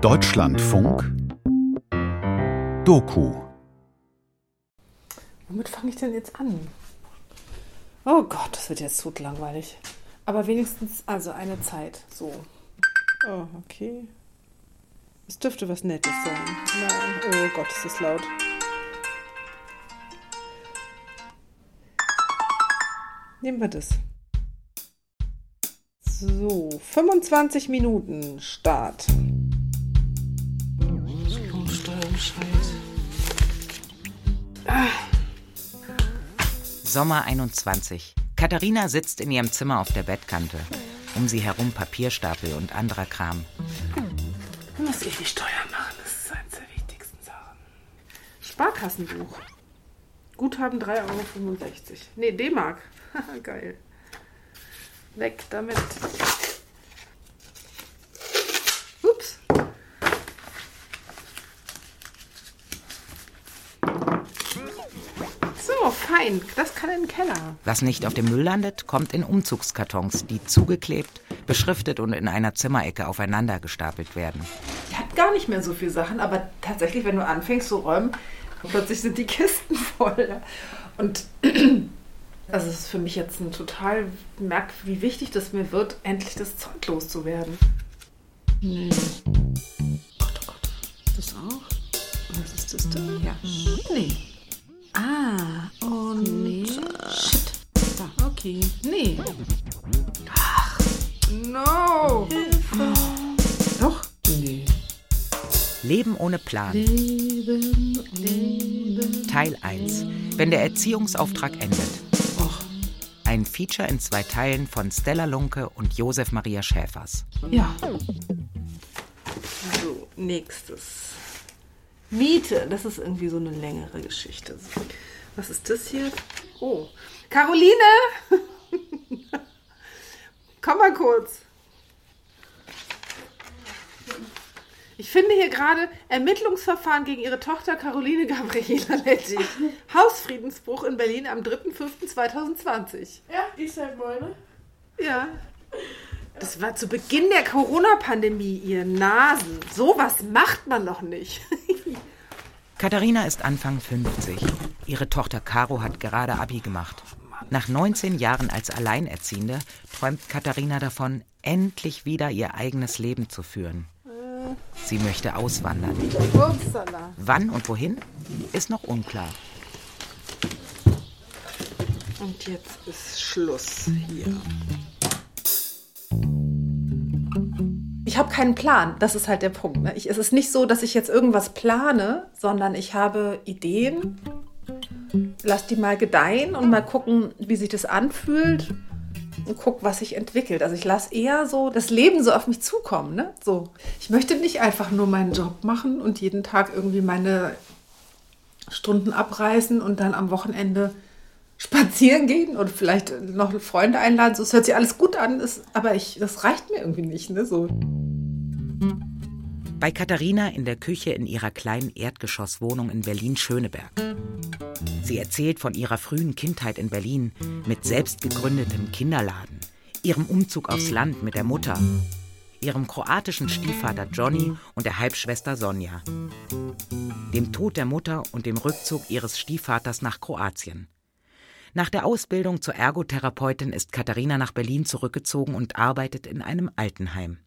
Deutschlandfunk Doku Womit fange ich denn jetzt an? Oh Gott, das wird jetzt tot langweilig. Aber wenigstens, also eine Zeit. So. Oh, okay. Es dürfte was Nettes sein. Nein. Oh Gott, ist das laut. Nehmen wir das. So, 25 Minuten Start. Sommer 21. Katharina sitzt in ihrem Zimmer auf der Bettkante. Um sie herum Papierstapel und anderer Kram. Ich muss eh die Steuern machen, das ist eines der wichtigsten Sachen. Sparkassenbuch. Guthaben 3,65 Euro. Nee, D-Mark. Geil. Weg damit. So, fein. Das kann in den Keller. Was nicht auf dem Müll landet, kommt in Umzugskartons, die zugeklebt, beschriftet und in einer Zimmerecke aufeinander gestapelt werden. Ich habe gar nicht mehr so viele Sachen, aber tatsächlich, wenn du anfängst zu räumen, plötzlich sind die Kisten voll. Und also es ist für mich jetzt ein total merk, wie wichtig das mir wird, endlich das Zeug loszuwerden. Nee. Gott, oh Gott. Das auch? Was ist das denn? Ja. Nee. Leben ohne Plan. Leben, Leben. Teil 1. Wenn der Erziehungsauftrag endet. Ein Feature in zwei Teilen von Stella Lunke und Josef Maria Schäfers. ja. So, nächstes. Miete, das ist irgendwie so eine längere Geschichte. Was ist das hier? Oh, Caroline! Komm mal kurz. Ich finde hier gerade Ermittlungsverfahren gegen ihre Tochter Caroline Gabriela Letti. Hausfriedensbruch in Berlin am 3.5.2020. Ja, ich sag meine. Ja. Das war zu Beginn der Corona-Pandemie, ihr Nasen. Sowas macht man doch nicht. Katharina ist Anfang 50. Ihre Tochter Caro hat gerade Abi gemacht. Nach 19 Jahren als Alleinerziehende träumt Katharina davon, endlich wieder ihr eigenes Leben zu führen. Sie möchte auswandern. Wann und wohin ist noch unklar. Und jetzt ist Schluss hier. Ich habe keinen Plan, das ist halt der Punkt. Ne? Ich, es ist nicht so, dass ich jetzt irgendwas plane, sondern ich habe Ideen, lass die mal gedeihen und mal gucken, wie sich das anfühlt und guck, was sich entwickelt. Also ich lasse eher so das Leben so auf mich zukommen. Ne? So. Ich möchte nicht einfach nur meinen Job machen und jeden Tag irgendwie meine Stunden abreißen und dann am Wochenende spazieren gehen und vielleicht noch Freunde einladen. So, es hört sich alles gut an, ist, aber ich, das reicht mir irgendwie nicht. Ne? So. Bei Katharina in der Küche in ihrer kleinen Erdgeschosswohnung in Berlin-Schöneberg. Sie erzählt von ihrer frühen Kindheit in Berlin mit selbst gegründetem Kinderladen, ihrem Umzug aufs Land mit der Mutter, ihrem kroatischen Stiefvater Johnny und der Halbschwester Sonja, dem Tod der Mutter und dem Rückzug ihres Stiefvaters nach Kroatien. Nach der Ausbildung zur Ergotherapeutin ist Katharina nach Berlin zurückgezogen und arbeitet in einem Altenheim.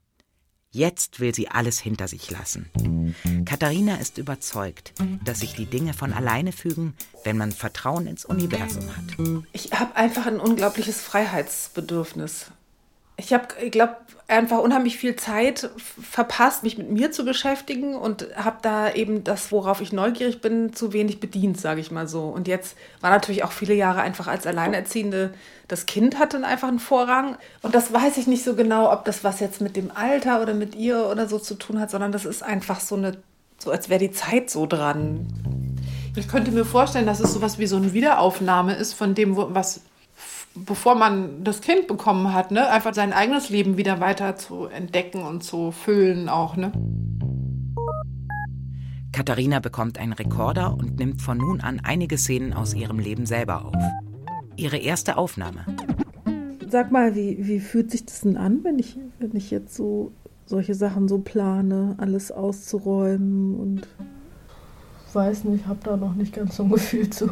Jetzt will sie alles hinter sich lassen. Katharina ist überzeugt, dass sich die Dinge von alleine fügen, wenn man Vertrauen ins Universum hat. Ich habe einfach ein unglaubliches Freiheitsbedürfnis. Ich habe, ich glaube, einfach unheimlich viel Zeit verpasst, mich mit mir zu beschäftigen und habe da eben das, worauf ich neugierig bin, zu wenig bedient, sage ich mal so. Und jetzt war natürlich auch viele Jahre einfach als Alleinerziehende, das Kind hatte dann einfach einen Vorrang. Und das weiß ich nicht so genau, ob das was jetzt mit dem Alter oder mit ihr oder so zu tun hat, sondern das ist einfach so eine, so als wäre die Zeit so dran. Ich könnte mir vorstellen, dass es sowas wie so eine Wiederaufnahme ist von dem, was bevor man das Kind bekommen hat, ne, einfach sein eigenes Leben wieder weiter zu entdecken und zu füllen auch, ne? Katharina bekommt einen Rekorder und nimmt von nun an einige Szenen aus ihrem Leben selber auf. Ihre erste Aufnahme. Sag mal, wie, wie fühlt sich das denn an, wenn ich, wenn ich jetzt so solche Sachen so plane, alles auszuräumen und weiß nicht, hab da noch nicht ganz so ein Gefühl zu.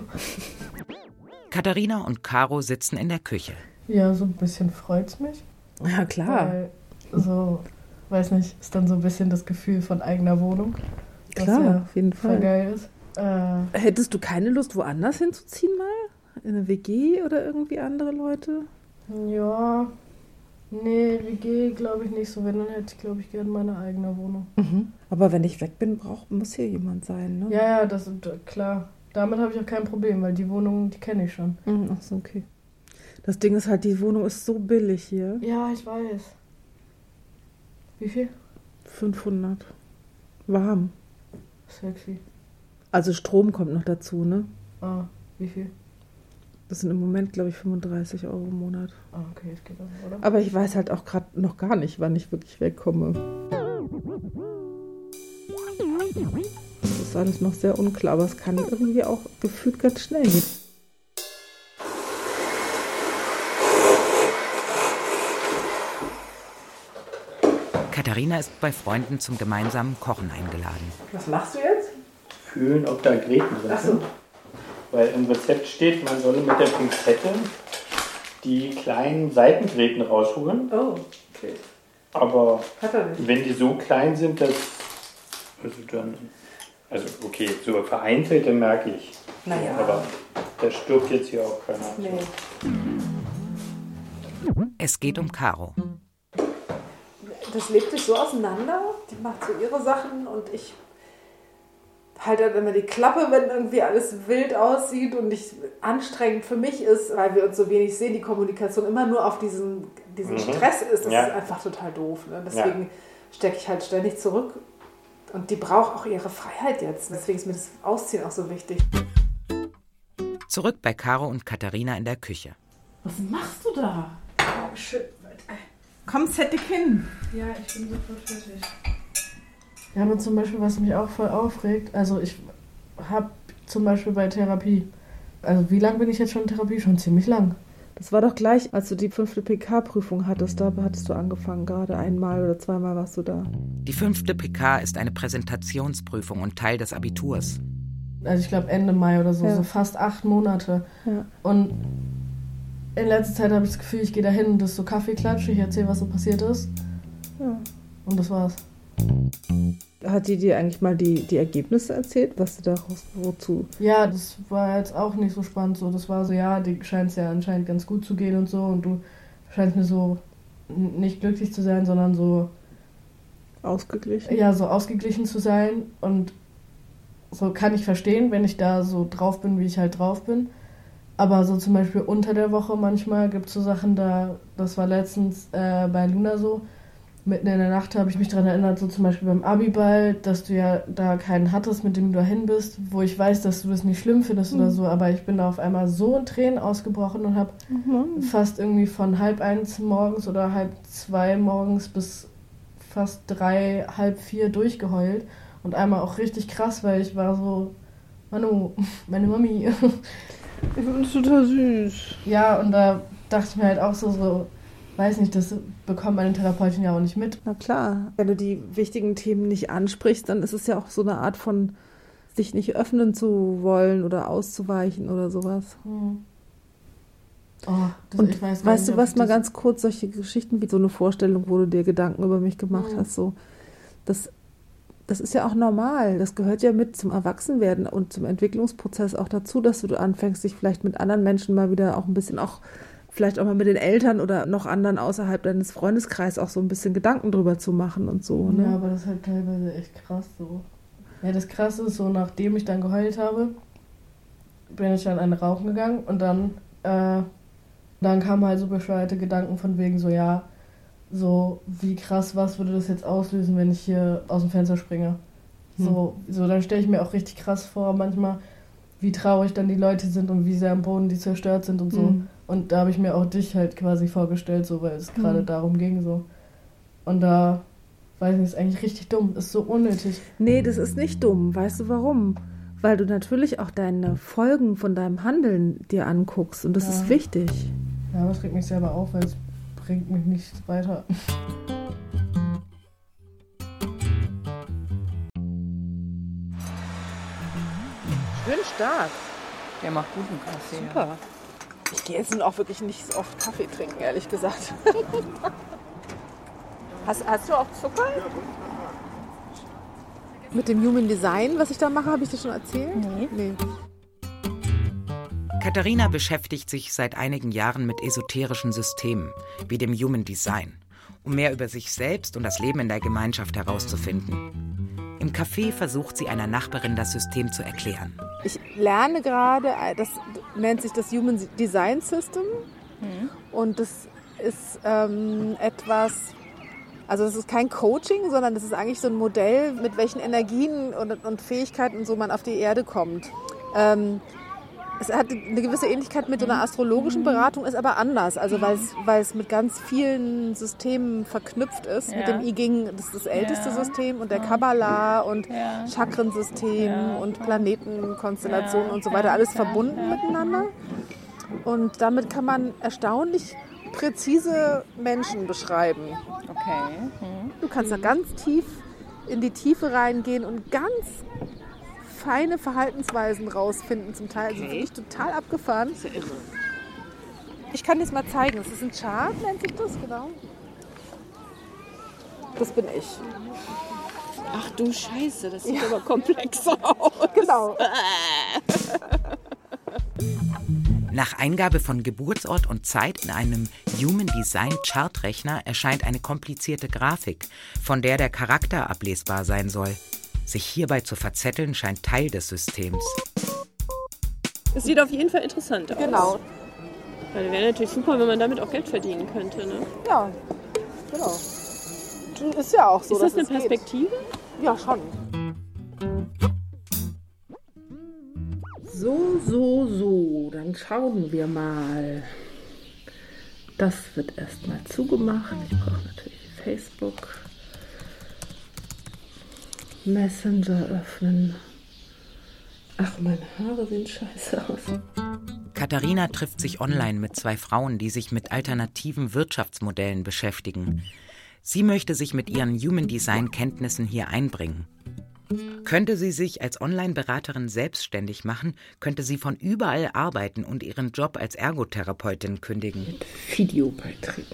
Katharina und Caro sitzen in der Küche. Ja, so ein bisschen freut's mich. Ja, klar. Weil so, weiß nicht, ist dann so ein bisschen das Gefühl von eigener Wohnung. was Klar, ja auf jeden Fall. geil ist. Äh, Hättest du keine Lust, woanders hinzuziehen mal? In eine WG oder irgendwie andere Leute? ja, nee, WG glaube ich nicht so. Wenn, dann hätte ich, glaube ich, gerne meine eigene Wohnung. Aber wenn ich weg bin, brauch, muss hier jemand sein, ne? Ja, ja, das ist klar. Damit habe ich auch kein Problem, weil die Wohnung, die kenne ich schon. Mhm, Ach so, okay. Das Ding ist halt, die Wohnung ist so billig hier. Ja, ich weiß. Wie viel? 500. Warm. Sexy. Also Strom kommt noch dazu, ne? Ah, wie viel? Das sind im Moment, glaube ich, 35 Euro im Monat. Ah, okay, es geht auch, oder? Aber ich weiß halt auch gerade noch gar nicht, wann ich wirklich wegkomme. Das ist alles noch sehr unklar, aber es kann irgendwie auch gefühlt ganz schnell gehen. Katharina ist bei Freunden zum gemeinsamen Kochen eingeladen. Was machst du jetzt? Fühlen, ob da Gräten drin Ach so. sind. Weil im Rezept steht, man solle mit der Pinzette die kleinen Seitengräten rausholen. Oh, okay. Aber er wenn die so klein sind, dass. Also dann. Also okay, so vereinzelt, dann merke ich. Naja. Aber da stirbt jetzt hier auch keiner. Nee. Es geht um Caro. Das lebt sich so auseinander. Die macht so ihre Sachen und ich halte dann immer die Klappe, wenn irgendwie alles wild aussieht und nicht anstrengend für mich ist, weil wir uns so wenig sehen, die Kommunikation immer nur auf diesen, diesen Mhm. Stress ist. Das Ja. ist einfach total doof. Ne? Deswegen stecke ich halt ständig zurück. Und die braucht auch ihre Freiheit jetzt. Deswegen ist mir das Ausziehen auch so wichtig. Zurück bei Caro und Katharina in der Küche. Was machst du da? Komm, set dich hin. Ja, ich bin sofort fertig. Ja, aber zum Beispiel, was mich auch voll aufregt, also ich habe zum Beispiel bei Therapie, also wie lange bin ich jetzt schon in Therapie? Schon ziemlich lang. Das war doch gleich, als du die fünfte PK-Prüfung hattest. Da hattest du angefangen. Gerade einmal oder zweimal warst du da. Die fünfte PK ist eine Präsentationsprüfung und Teil des Abiturs. Also ich glaube Ende Mai oder so, Ja. so fast acht Monate. Ja. Und in letzter Zeit habe ich das Gefühl, ich gehe da hin und das ist so Kaffeeklatsch, ich erzähle, was so passiert ist. Ja. Und das war's. Hat die dir eigentlich mal die, die Ergebnisse erzählt, was du daraus wozu? Ja, das war jetzt auch nicht so spannend. So, das war so, ja, die scheint ja anscheinend ganz gut zu gehen und so. Und du scheinst mir so nicht glücklich zu sein, sondern so, Ausgeglichen? ja, so ausgeglichen zu sein. Und so kann ich verstehen, wenn ich da so drauf bin, wie ich halt drauf bin. Aber so zum Beispiel unter der Woche manchmal gibt es so Sachen da, das war letztens äh, bei Luna so, mitten in der Nacht habe ich mich daran erinnert, so zum Beispiel beim Abiball, dass du ja da keinen hattest, mit dem du da hin bist, wo ich weiß, dass du das nicht schlimm findest oder so, aber ich bin da auf einmal so in Tränen ausgebrochen und habe Mhm. fast irgendwie von halb eins morgens oder halb zwei morgens bis fast drei, halb vier durchgeheult und einmal auch richtig krass, weil ich war so, Manu, meine Mami. Ich es total süß. Ja, und da dachte ich mir halt auch so, so, weiß nicht, das bekommt meine Therapeutin ja auch nicht mit. Na klar, wenn du die wichtigen Themen nicht ansprichst, dann ist es ja auch so eine Art von sich nicht öffnen zu wollen oder auszuweichen oder sowas. Hm. Oh, das, Und weiß weißt du nicht, ob was, mal ganz kurz, solche Geschichten wie so eine Vorstellung, wo du dir Gedanken über mich gemacht Mhm. hast, so, das, das ist ja auch normal. Das gehört ja mit zum Erwachsenwerden und zum Entwicklungsprozess auch dazu, dass du anfängst, dich vielleicht mit anderen Menschen mal wieder auch ein bisschen auch, vielleicht auch mal mit den Eltern oder noch anderen außerhalb deines Freundeskreises auch so ein bisschen Gedanken drüber zu machen und so. Ne? Ja, aber das ist halt teilweise echt krass so. Ja, das Krasse ist so, nachdem ich dann geheult habe, bin ich dann eine rauchen gegangen und dann, äh, dann kamen halt so bescheuerte Gedanken von wegen so, ja, so, wie krass, was würde das jetzt auslösen, wenn ich hier aus dem Fenster springe? So, so dann stelle ich mir auch richtig krass vor, manchmal, wie traurig dann die Leute sind und wie sehr am Boden die zerstört sind und so. Mhm. Und da habe ich mir auch dich halt quasi vorgestellt, so weil es mhm. gerade mhm. darum ging so. Und da weiß nicht, ist eigentlich richtig dumm, ist so unnötig. Nee, das ist nicht dumm. Weißt du warum? Weil du natürlich auch deine Folgen von deinem Handeln dir anguckst und das ja. ist wichtig. Ja, aber es regt mich selber auf, weil es bringt mich nicht weiter. Schön stark. Der macht guten Kaffee. Super. Ich gehe jetzt auch wirklich nicht so oft Kaffee trinken, ehrlich gesagt. hast, hast du auch Zucker? Mit dem Human Design, was ich da mache, habe ich dir schon erzählt? Nee. nee. Katharina beschäftigt sich seit einigen Jahren mit esoterischen Systemen, wie dem Human Design, um mehr über sich selbst und das Leben in der Gemeinschaft herauszufinden. Im Café versucht sie einer Nachbarin das System zu erklären. Ich lerne gerade, äh, das nennt sich das Human Design System. Und das ist ähm, etwas, also das ist kein Coaching, sondern das ist eigentlich so ein Modell, mit welchen Energien und, und Fähigkeiten so man auf die Erde kommt. Ähm, es hat eine gewisse Ähnlichkeit mit so einer astrologischen Beratung, ist aber anders. Also weil es, weil es mit ganz vielen Systemen verknüpft ist. Mit Ja. dem I Ging, das ist das älteste Ja. System, und der Kabbalah und Ja. Chakrensystem Ja. und Planetenkonstellationen und so weiter. Alles verbunden miteinander. Und damit kann man erstaunlich präzise Menschen beschreiben. Okay. Hm. Du kannst da ganz tief in die Tiefe reingehen und ganz feine Verhaltensweisen rausfinden zum Teil. Also wirklich total abgefahren. Ich kann das mal zeigen. Das ist ein Chart, nennt sich das, genau. Das bin ich. Ach du Scheiße, das sieht aber komplex aus. Genau. Nach Eingabe von Geburtsort und Zeit in einem Human Design Chartrechner erscheint eine komplizierte Grafik, von der der Charakter ablesbar sein soll. Sich hierbei zu verzetteln scheint Teil des Systems. Es sieht auf jeden Fall interessant aus. Genau. Weil wäre natürlich super, wenn man damit auch Geld verdienen könnte. Ne? Ja, genau. Ist ja auch so. Ist das dass eine es geht. Perspektive? Ja, schon. So, so, so, dann schauen wir mal. Das wird erstmal zugemacht. Ich brauche natürlich Facebook. Messenger öffnen. Ach, meine Haare sehen scheiße aus. Katharina trifft sich online mit zwei Frauen, die sich mit alternativen Wirtschaftsmodellen beschäftigen. Sie möchte sich mit ihren Human Design Kenntnissen hier einbringen. Könnte sie sich als Online-Beraterin selbstständig machen, könnte sie von überall arbeiten und ihren Job als Ergotherapeutin kündigen. Videobeiträge.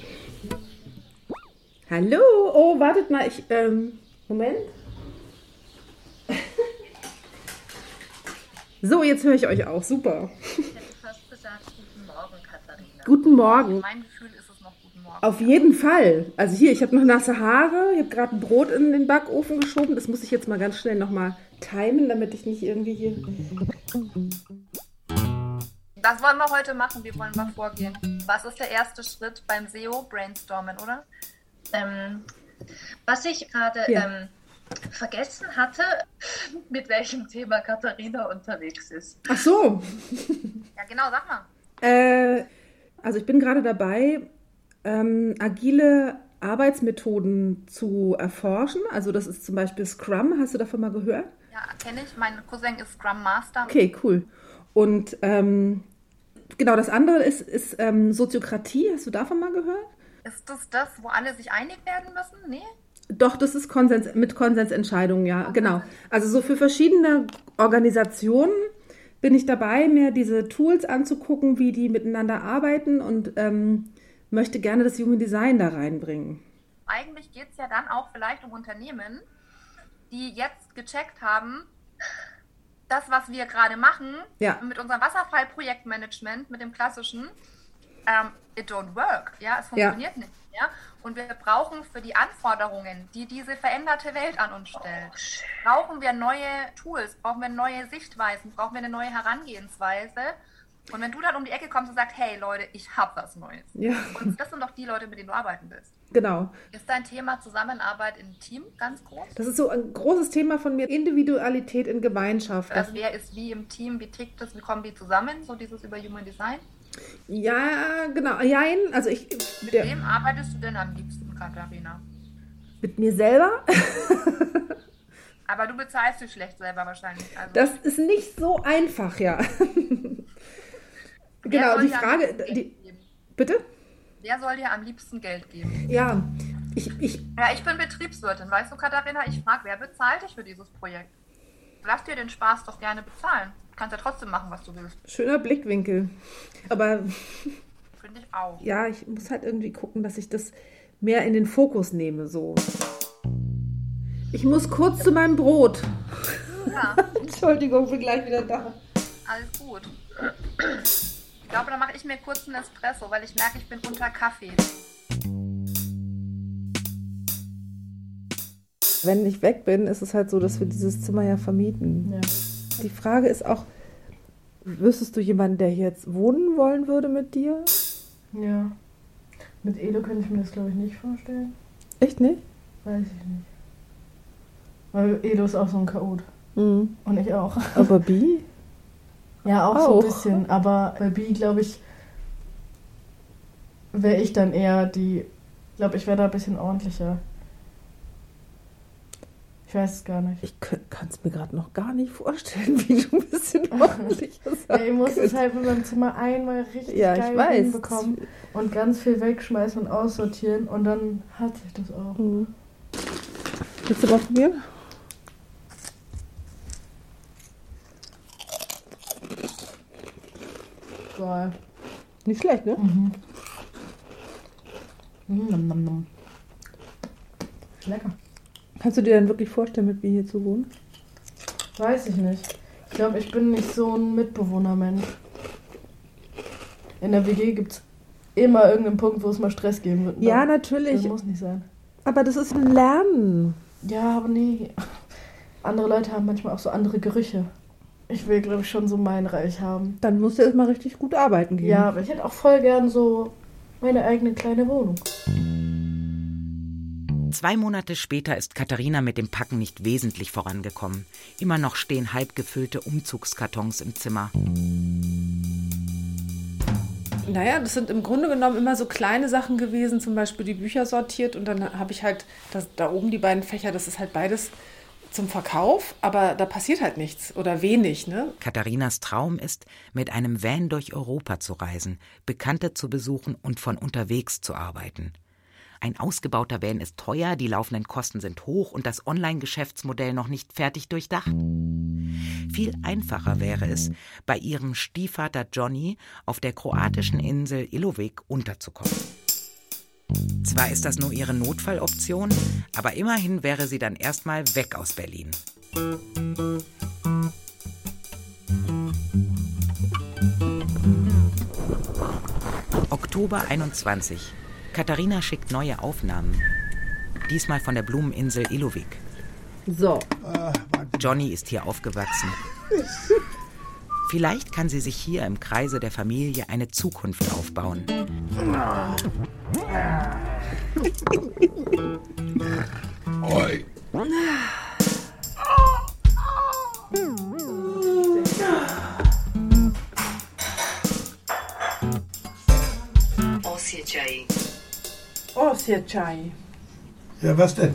Hallo, oh, wartet mal, ich, ähm, Moment. So, jetzt höre ich euch auch, super. Ich hätte fast gesagt, guten Morgen, Katharina. Guten Morgen. Mein Gefühl ist es noch guten Morgen. Auf jeden Fall. Also hier, ich habe noch nasse Haare, ich habe gerade ein Brot in den Backofen geschoben. Das muss ich jetzt mal ganz schnell nochmal timen, damit ich nicht irgendwie hier... Das wollen wir heute machen. Wie wollen wir vorgehen? Was ist der erste Schritt beim SEO? Brainstormen, oder? Ähm, was ich gerade Ja. ähm, vergessen hatte, mit welchem Thema Katharina unterwegs ist. Ach so, Ja, genau, sag mal. Äh, also ich bin gerade dabei, ähm, agile Arbeitsmethoden zu erforschen. Also das ist zum Beispiel Scrum. Hast du davon mal gehört? Ja, kenne ich. Mein Cousin ist Scrum Master. Okay, cool. Und ähm, genau, das andere ist, ist ähm, Soziokratie. Hast du davon mal gehört? Ist das das, wo alle sich einig werden müssen? Nee? Doch, das ist Konsens, mit Konsensentscheidungen, ja, genau. Also so für verschiedene Organisationen bin ich dabei, mir diese Tools anzugucken, wie die miteinander arbeiten und ähm, möchte gerne das Human Design da reinbringen. eigentlich geht es ja dann auch vielleicht um Unternehmen, die jetzt gecheckt haben, das, was wir gerade machen, Ja. mit unserem Wasserfallprojektmanagement, mit dem klassischen, ähm, it don't work. Ja, es Ja. funktioniert nicht mehr. Und wir brauchen für die Anforderungen, die diese veränderte Welt an uns stellt, brauchen wir neue Tools, brauchen wir neue Sichtweisen, brauchen wir eine neue Herangehensweise. Und wenn du dann um die Ecke kommst und sagst, hey Leute, ich habe was Neues. Ja, Und das sind doch die Leute, mit denen du arbeiten willst. genau. Ist dein Thema Zusammenarbeit im Team ganz groß? Das ist so ein großes Thema von mir, Individualität in Gemeinschaft. Also wer ist wie im Team, wie tickt das, wie kommen die zusammen? So dieses über Human Design. Ja, genau. Jein, also ich Mit der, wem arbeitest du denn am liebsten, Katharina? mit mir selber. Aber du bezahlst dich schlecht selber wahrscheinlich. Also, Das ist nicht so einfach, ja. wer genau, die Frage, die, bitte? Wer soll dir am liebsten Geld geben? Ja, ich, ich, Ja, ich bin Betriebswirtin, weißt du, Katharina? Ich frage, wer bezahlt dich für dieses Projekt? Lass dir den Spaß doch gerne bezahlen. Du kannst ja trotzdem machen, was du willst. Schöner Blickwinkel. Aber Finde ich auch. ja, ich muss halt irgendwie gucken, dass ich das mehr in den Fokus nehme. So. Ich muss kurz zu meinem Brot. Ja, Entschuldigung, bin gleich wieder da. alles gut. Ich glaube, dann mache ich mir kurz einen Espresso, weil ich merke, ich bin unter Kaffee. Wenn ich weg bin, ist es halt so, dass wir dieses Zimmer ja vermieten. Ja. Die Frage ist auch, wüsstest du jemanden, der hier jetzt wohnen wollen würde mit dir? Ja. Mit Edo könnte ich mir das, glaube ich, nicht vorstellen. Echt nicht? Weiß ich nicht. Weil Edo ist auch so ein Chaot. Mhm. Und ich auch. Aber Bi? Ja, auch, so Auch. ein bisschen. Aber bei Bi, glaube ich, wäre ich dann eher die. Ich glaube, ich wäre da ein bisschen ordentlicher. Ich weiß es gar nicht. Ich kann es mir gerade noch gar nicht vorstellen, wie du ein bisschen ordentlicher Ja, ich muss es halt mit meinem Zimmer einmal richtig Ja, ich geil weiß. hinbekommen und ganz viel wegschmeißen und aussortieren und dann hat sich das auch. Mhm. Willst du mal probieren? Geil. Nicht schlecht, ne? Mhm. Mm, nom, nom, nom. Lecker. Kannst du dir dann wirklich vorstellen, mit mir hier zu wohnen? Weiß ich nicht. Ich glaube, ich bin nicht so ein Mitbewohnermensch. In der WG gibt es immer irgendeinen Punkt, wo es mal Stress geben wird. Ja, dann- natürlich. Das muss nicht sein. Aber das ist ein Lernen. Ja, aber nee. Andere Leute haben manchmal auch so andere Gerüche. Ich will, glaube ich, schon so mein Reich haben. Dann musst du erstmal richtig gut arbeiten gehen. Ja, aber ich hätte auch voll gern so meine eigene kleine Wohnung. Zwei Monate später ist Katharina mit dem Packen nicht wesentlich vorangekommen. Immer noch stehen halb gefüllte Umzugskartons im Zimmer. Naja, das sind im Grunde genommen immer so kleine Sachen gewesen, zum Beispiel die Bücher sortiert und dann habe ich halt das, da oben die beiden Fächer, das ist halt beides zum Verkauf, aber da passiert halt nichts oder wenig, ne? Katharinas Traum ist, mit einem Van durch Europa zu reisen, Bekannte zu besuchen und von unterwegs zu arbeiten. Ein ausgebauter Van ist teuer, die laufenden Kosten sind hoch und das Online-Geschäftsmodell noch nicht fertig durchdacht. Viel einfacher wäre es, bei ihrem Stiefvater Johnny auf der kroatischen Insel Ilovik unterzukommen. Zwar ist das nur ihre Notfalloption, aber immerhin wäre sie dann erstmal weg aus Berlin. Oktober 21. Katharina schickt neue Aufnahmen. Diesmal von der Blumeninsel Ilovik. So. Johnny ist hier aufgewachsen. Vielleicht kann sie sich hier im Kreise der Familie eine Zukunft aufbauen. Osjećaj. Osjećaj. Ja, was denn?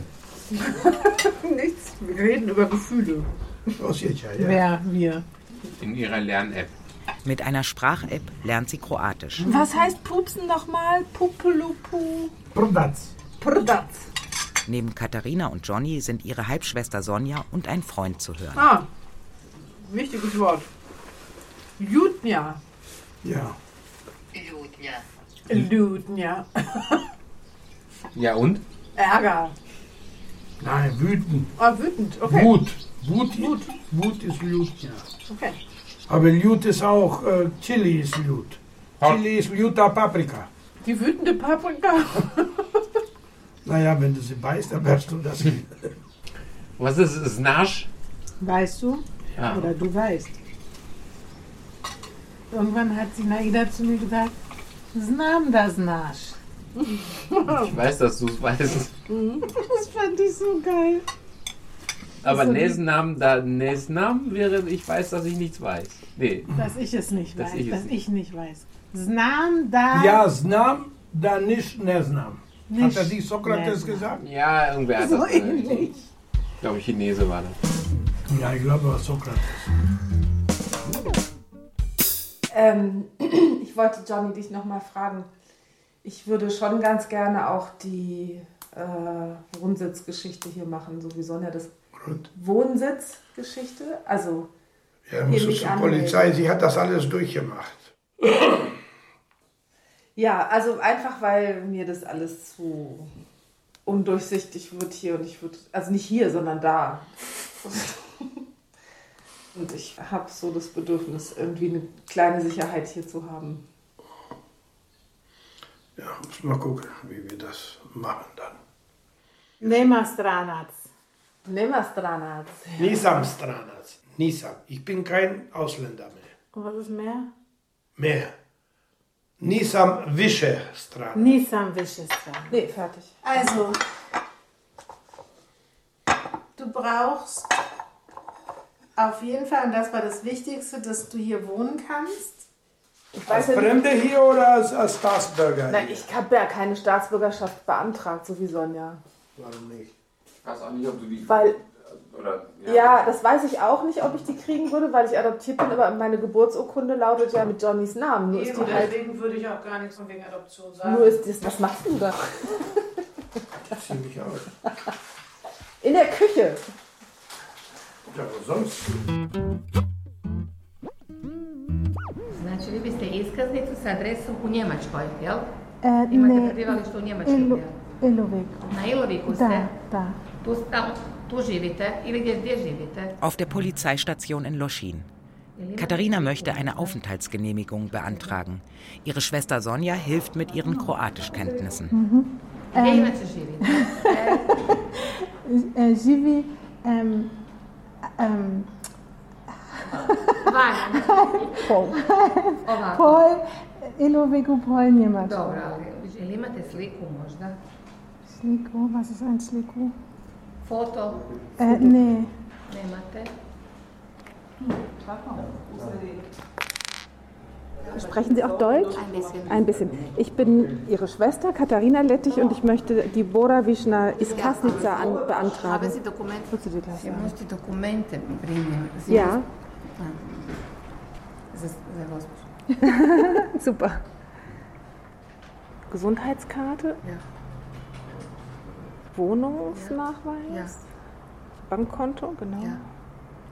Nichts. Wir reden über Gefühle. Osjećaj, ja. Wer? Wir. In ihrer Lern-App. Mit einer Sprach-App lernt sie Kroatisch. Was heißt Pupsen nochmal? Pupulupu. Prdac. Prdac. Neben Katharina und Johnny sind ihre Halbschwester Sonja und ein Freund zu hören. Ah, wichtiges Wort. Jutnja. Ja. Ljutnja. Ljutnja. Ja und? Ärger. Nein, wütend. Ah, wütend. Okay. Wut. Wut, Wut. Wut ist Ljut, ja. Okay. Aber Ljut ist auch, äh, Chili ist Ljut. Chili ist Ljuta Paprika. Die wütende Paprika. Naja, wenn du sie beißt, dann wirst du das. Was ist Snash? Weißt du? Ja. Oder du weißt. Irgendwann hat Sinaida zu mir gesagt, Znam das Nasch. Ich weiß, dass du es weißt. Das fand ich so geil. Aber So Nesnam, da Nesnam wäre, ich weiß, dass ich nichts weiß. Nee. Dass ich es nicht Dass weiß. ich es dass ich nicht weiß. Znam da. Ja, znam, da nicht neznam. Hat Nicht er die Sokrates gesagt? Ja, irgendwer hat So das. ähnlich. Ich glaube, Chinese war das. Ja, ich glaube, es war Sokrates. Ähm, ich wollte Johnny dich nochmal fragen. Ich würde schon ganz gerne auch die äh, Rundsitzgeschichte hier machen, so wie Sonja das Wohnsitzgeschichte? Also Ja, muss zur anmelden. Polizei, sie hat das alles durchgemacht. Ja, also einfach, weil mir das alles zu undurchsichtig wird hier und ich würde, also nicht hier, sondern da. Und ich habe so das Bedürfnis, irgendwie eine kleine Sicherheit hier zu haben. Ja, muss mal gucken, wie wir das machen dann. Nema stranac. Nema stranac. Nisam. Ich bin kein Ausländer mehr. Und was ist mehr? Mehr. Nisam Wische Stranac. Nisam Wischestran. Nee, fertig. Also, du brauchst auf jeden Fall, und das war das Wichtigste, dass du hier wohnen kannst. Ich Als ja Fremde hier oder als, als Staatsbürger? nein, hier? ich habe ja keine Staatsbürgerschaft beantragt, so wie Sonja. Warum nicht? Ich weiß auch nicht, ob du die. Weil, Oder, ja, das weiß ich auch nicht, ob ich die kriegen würde, weil ich adoptiert bin, aber meine Geburtsurkunde lautet ja mit Johnnys Namen. Nur ist Eben, die halt, deswegen würde ich auch gar nichts von wegen Adoption sagen. nur ist das, was machst du da? Ziemlich aus. In der Küche. Ja, aber sonst. Vi biste iskaznicu sa adresom u Njemačkoj, jel? E, Imate ne, prebivalište u Njemačkoj, Ilu, jel? Iloviku. Na Iloviku ste? Da, da. Tu, tamo, tu živite ili gdje, gdje živite? Auf der Polizeistation in Loschin. Katharina möchte eine Aufenthaltsgenehmigung beantragen. Ihre Schwester Sonja hilft mit ihren Kroatischkenntnissen. Mhm. Gdje Em, inače živite? e, živi em, em, Vanja. Ovako. Pol, Iloviku, Pol, Njemačka. Dobro, ali ili imate sliku možda? Sliku, was ist ein Sliku? Foto? Äh, nee. Nemate? Sprechen Sie auch Deutsch? Ein bisschen. Ein bisschen. Ich bin Ihre Schwester Katharina Lettich und ich möchte die Boravischna Iskasnica an, Haben beantragen. Sie Dokumente? Sie muss die Dokumente bringen. Sie Ja. Ah. Das ist sehr lustig. Super. Gesundheitskarte? Ja. Wohnungsnachweis? Ja. Bankkonto, genau. Ja.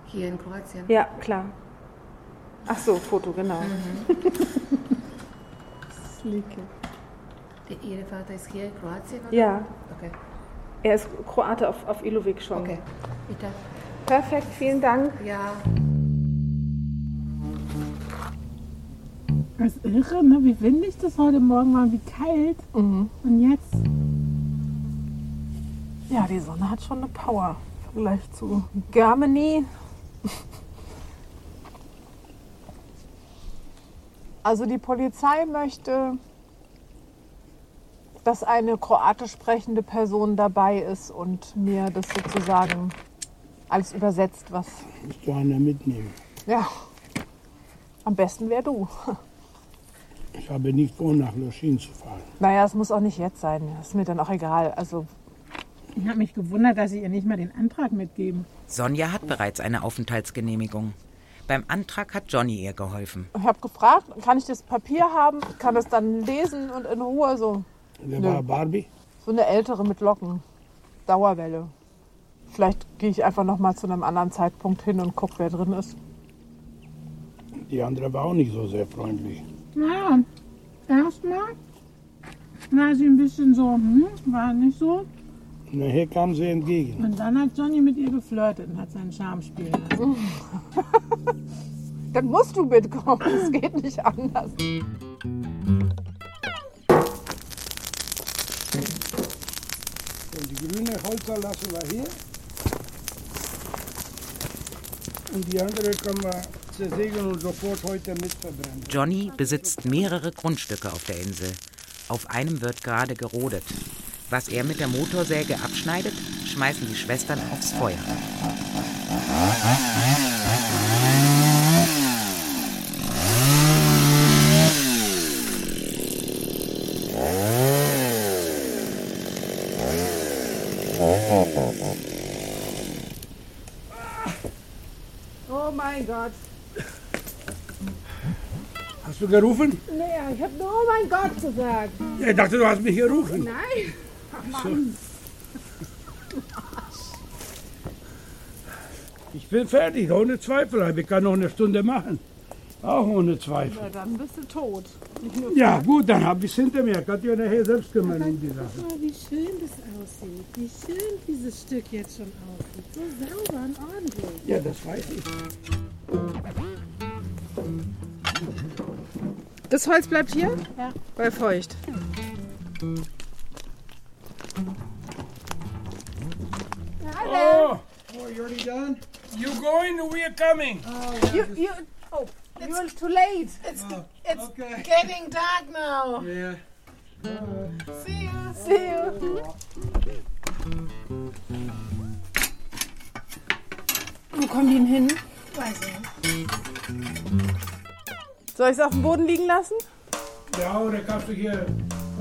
Hier in Kroatien. Ja, klar. Ach so, Foto, genau. Slike. Der- Ihre Vater ist hier in Kroatien? oder? Ja. Okay. Er ist Kroate auf, auf Ilovik schon. Okay. Bitte. Perfekt, vielen Dank. Ja. Das ist irre, ne? wie windig das heute Morgen war, und wie kalt. Mhm. Und jetzt? Ja, die Sonne hat schon eine Power im Vergleich zu Germany. Also die Polizei möchte, dass eine kroatisch sprechende Person dabei ist und mir das sozusagen alles übersetzt, was Musst du eine mitnehmen. ja am besten wäre du. Ich habe nicht vor, nach Loschin zu fahren. Naja, es muss auch nicht jetzt sein. Das ist mir dann auch egal. Also Ich habe mich gewundert, dass Sie ihr nicht mal den Antrag mitgeben. Sonja hat bereits eine Aufenthaltsgenehmigung. Beim Antrag hat Johnny ihr geholfen. ich habe gefragt, kann ich das Papier haben? Kann das dann lesen und in Ruhe so. Wer Nö. war Barbie? So eine ältere mit Locken. Dauerwelle. Vielleicht gehe ich einfach noch mal zu einem anderen Zeitpunkt hin und gucke, wer drin ist. Die andere war auch nicht so sehr freundlich. Ja, erstmal war sie ein bisschen so, hm, war nicht so. Nachher kam sie entgegen. Und dann hat Johnny mit ihr geflirtet und hat seinen Charme spielen lassen. Dann musst du mitkommen. Es geht nicht anders. Und die grüne Holzer lassen wir hier. Und die andere können wir Johnny besitzt mehrere Grundstücke auf der Insel. Auf einem wird gerade gerodet. Was er mit der Motorsäge abschneidet, schmeißen die Schwestern aufs Feuer. Oh mein Gott. Hast du gerufen? Naja, ich habe nur oh mein Gott gesagt. Ja, ich dachte, du hast mich gerufen. Nein. Ach, So. Mann. Ich bin fertig, ohne Zweifel. Aber ich kann noch eine Stunde machen. Auch ohne Zweifel. Na, dann bist du tot. Ja, gut, dann habe ich es hinter mir. Könnt ihr nachher selbst kümmern um die Sache. Guck mal, wie schön das aussieht. Wie schön dieses Stück jetzt schon aussieht. So sauber und ordentlich. Ja, das weiß ich. Das Holz bleibt hier? Ja. Weil feucht. Oh, oh, you already done? You going or we are coming? You, you, oh, you're too late. It's, it's getting dark now. Yeah. See you. See you. Wo kommen die denn hin? Weiß ich. Soll ich es auf dem Boden liegen lassen? Ja, oder kannst du hier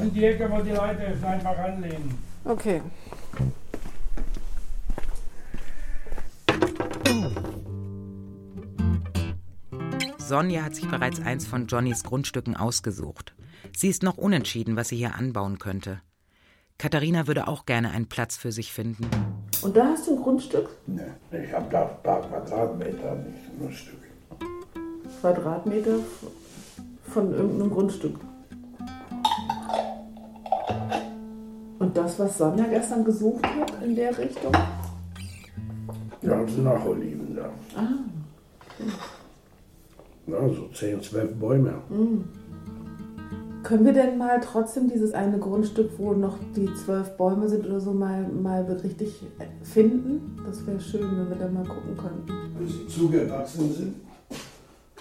in die Ecke, wo die Leute ist, einfach anlehnen. Okay. Sonja hat sich bereits eins von Johnnys Grundstücken ausgesucht. Sie ist noch unentschieden, was sie hier anbauen könnte. Katharina würde auch gerne einen Platz für sich finden. Und da hast du ein Grundstück? Nee, ich habe da ein paar Quadratmeter, nicht ein Stück. Quadratmeter von irgendeinem Grundstück. Und das, was Sonja gestern gesucht hat in der Richtung? Ja, das sind auch Oliven da. Ah. Ja, so 10, 12 Bäume. Hm. Können wir denn mal trotzdem dieses eine Grundstück, wo noch die zwölf Bäume sind oder so, mal, mal richtig finden? Das wäre schön, wenn wir da mal gucken könnten. Wenn sie zugewachsen sind,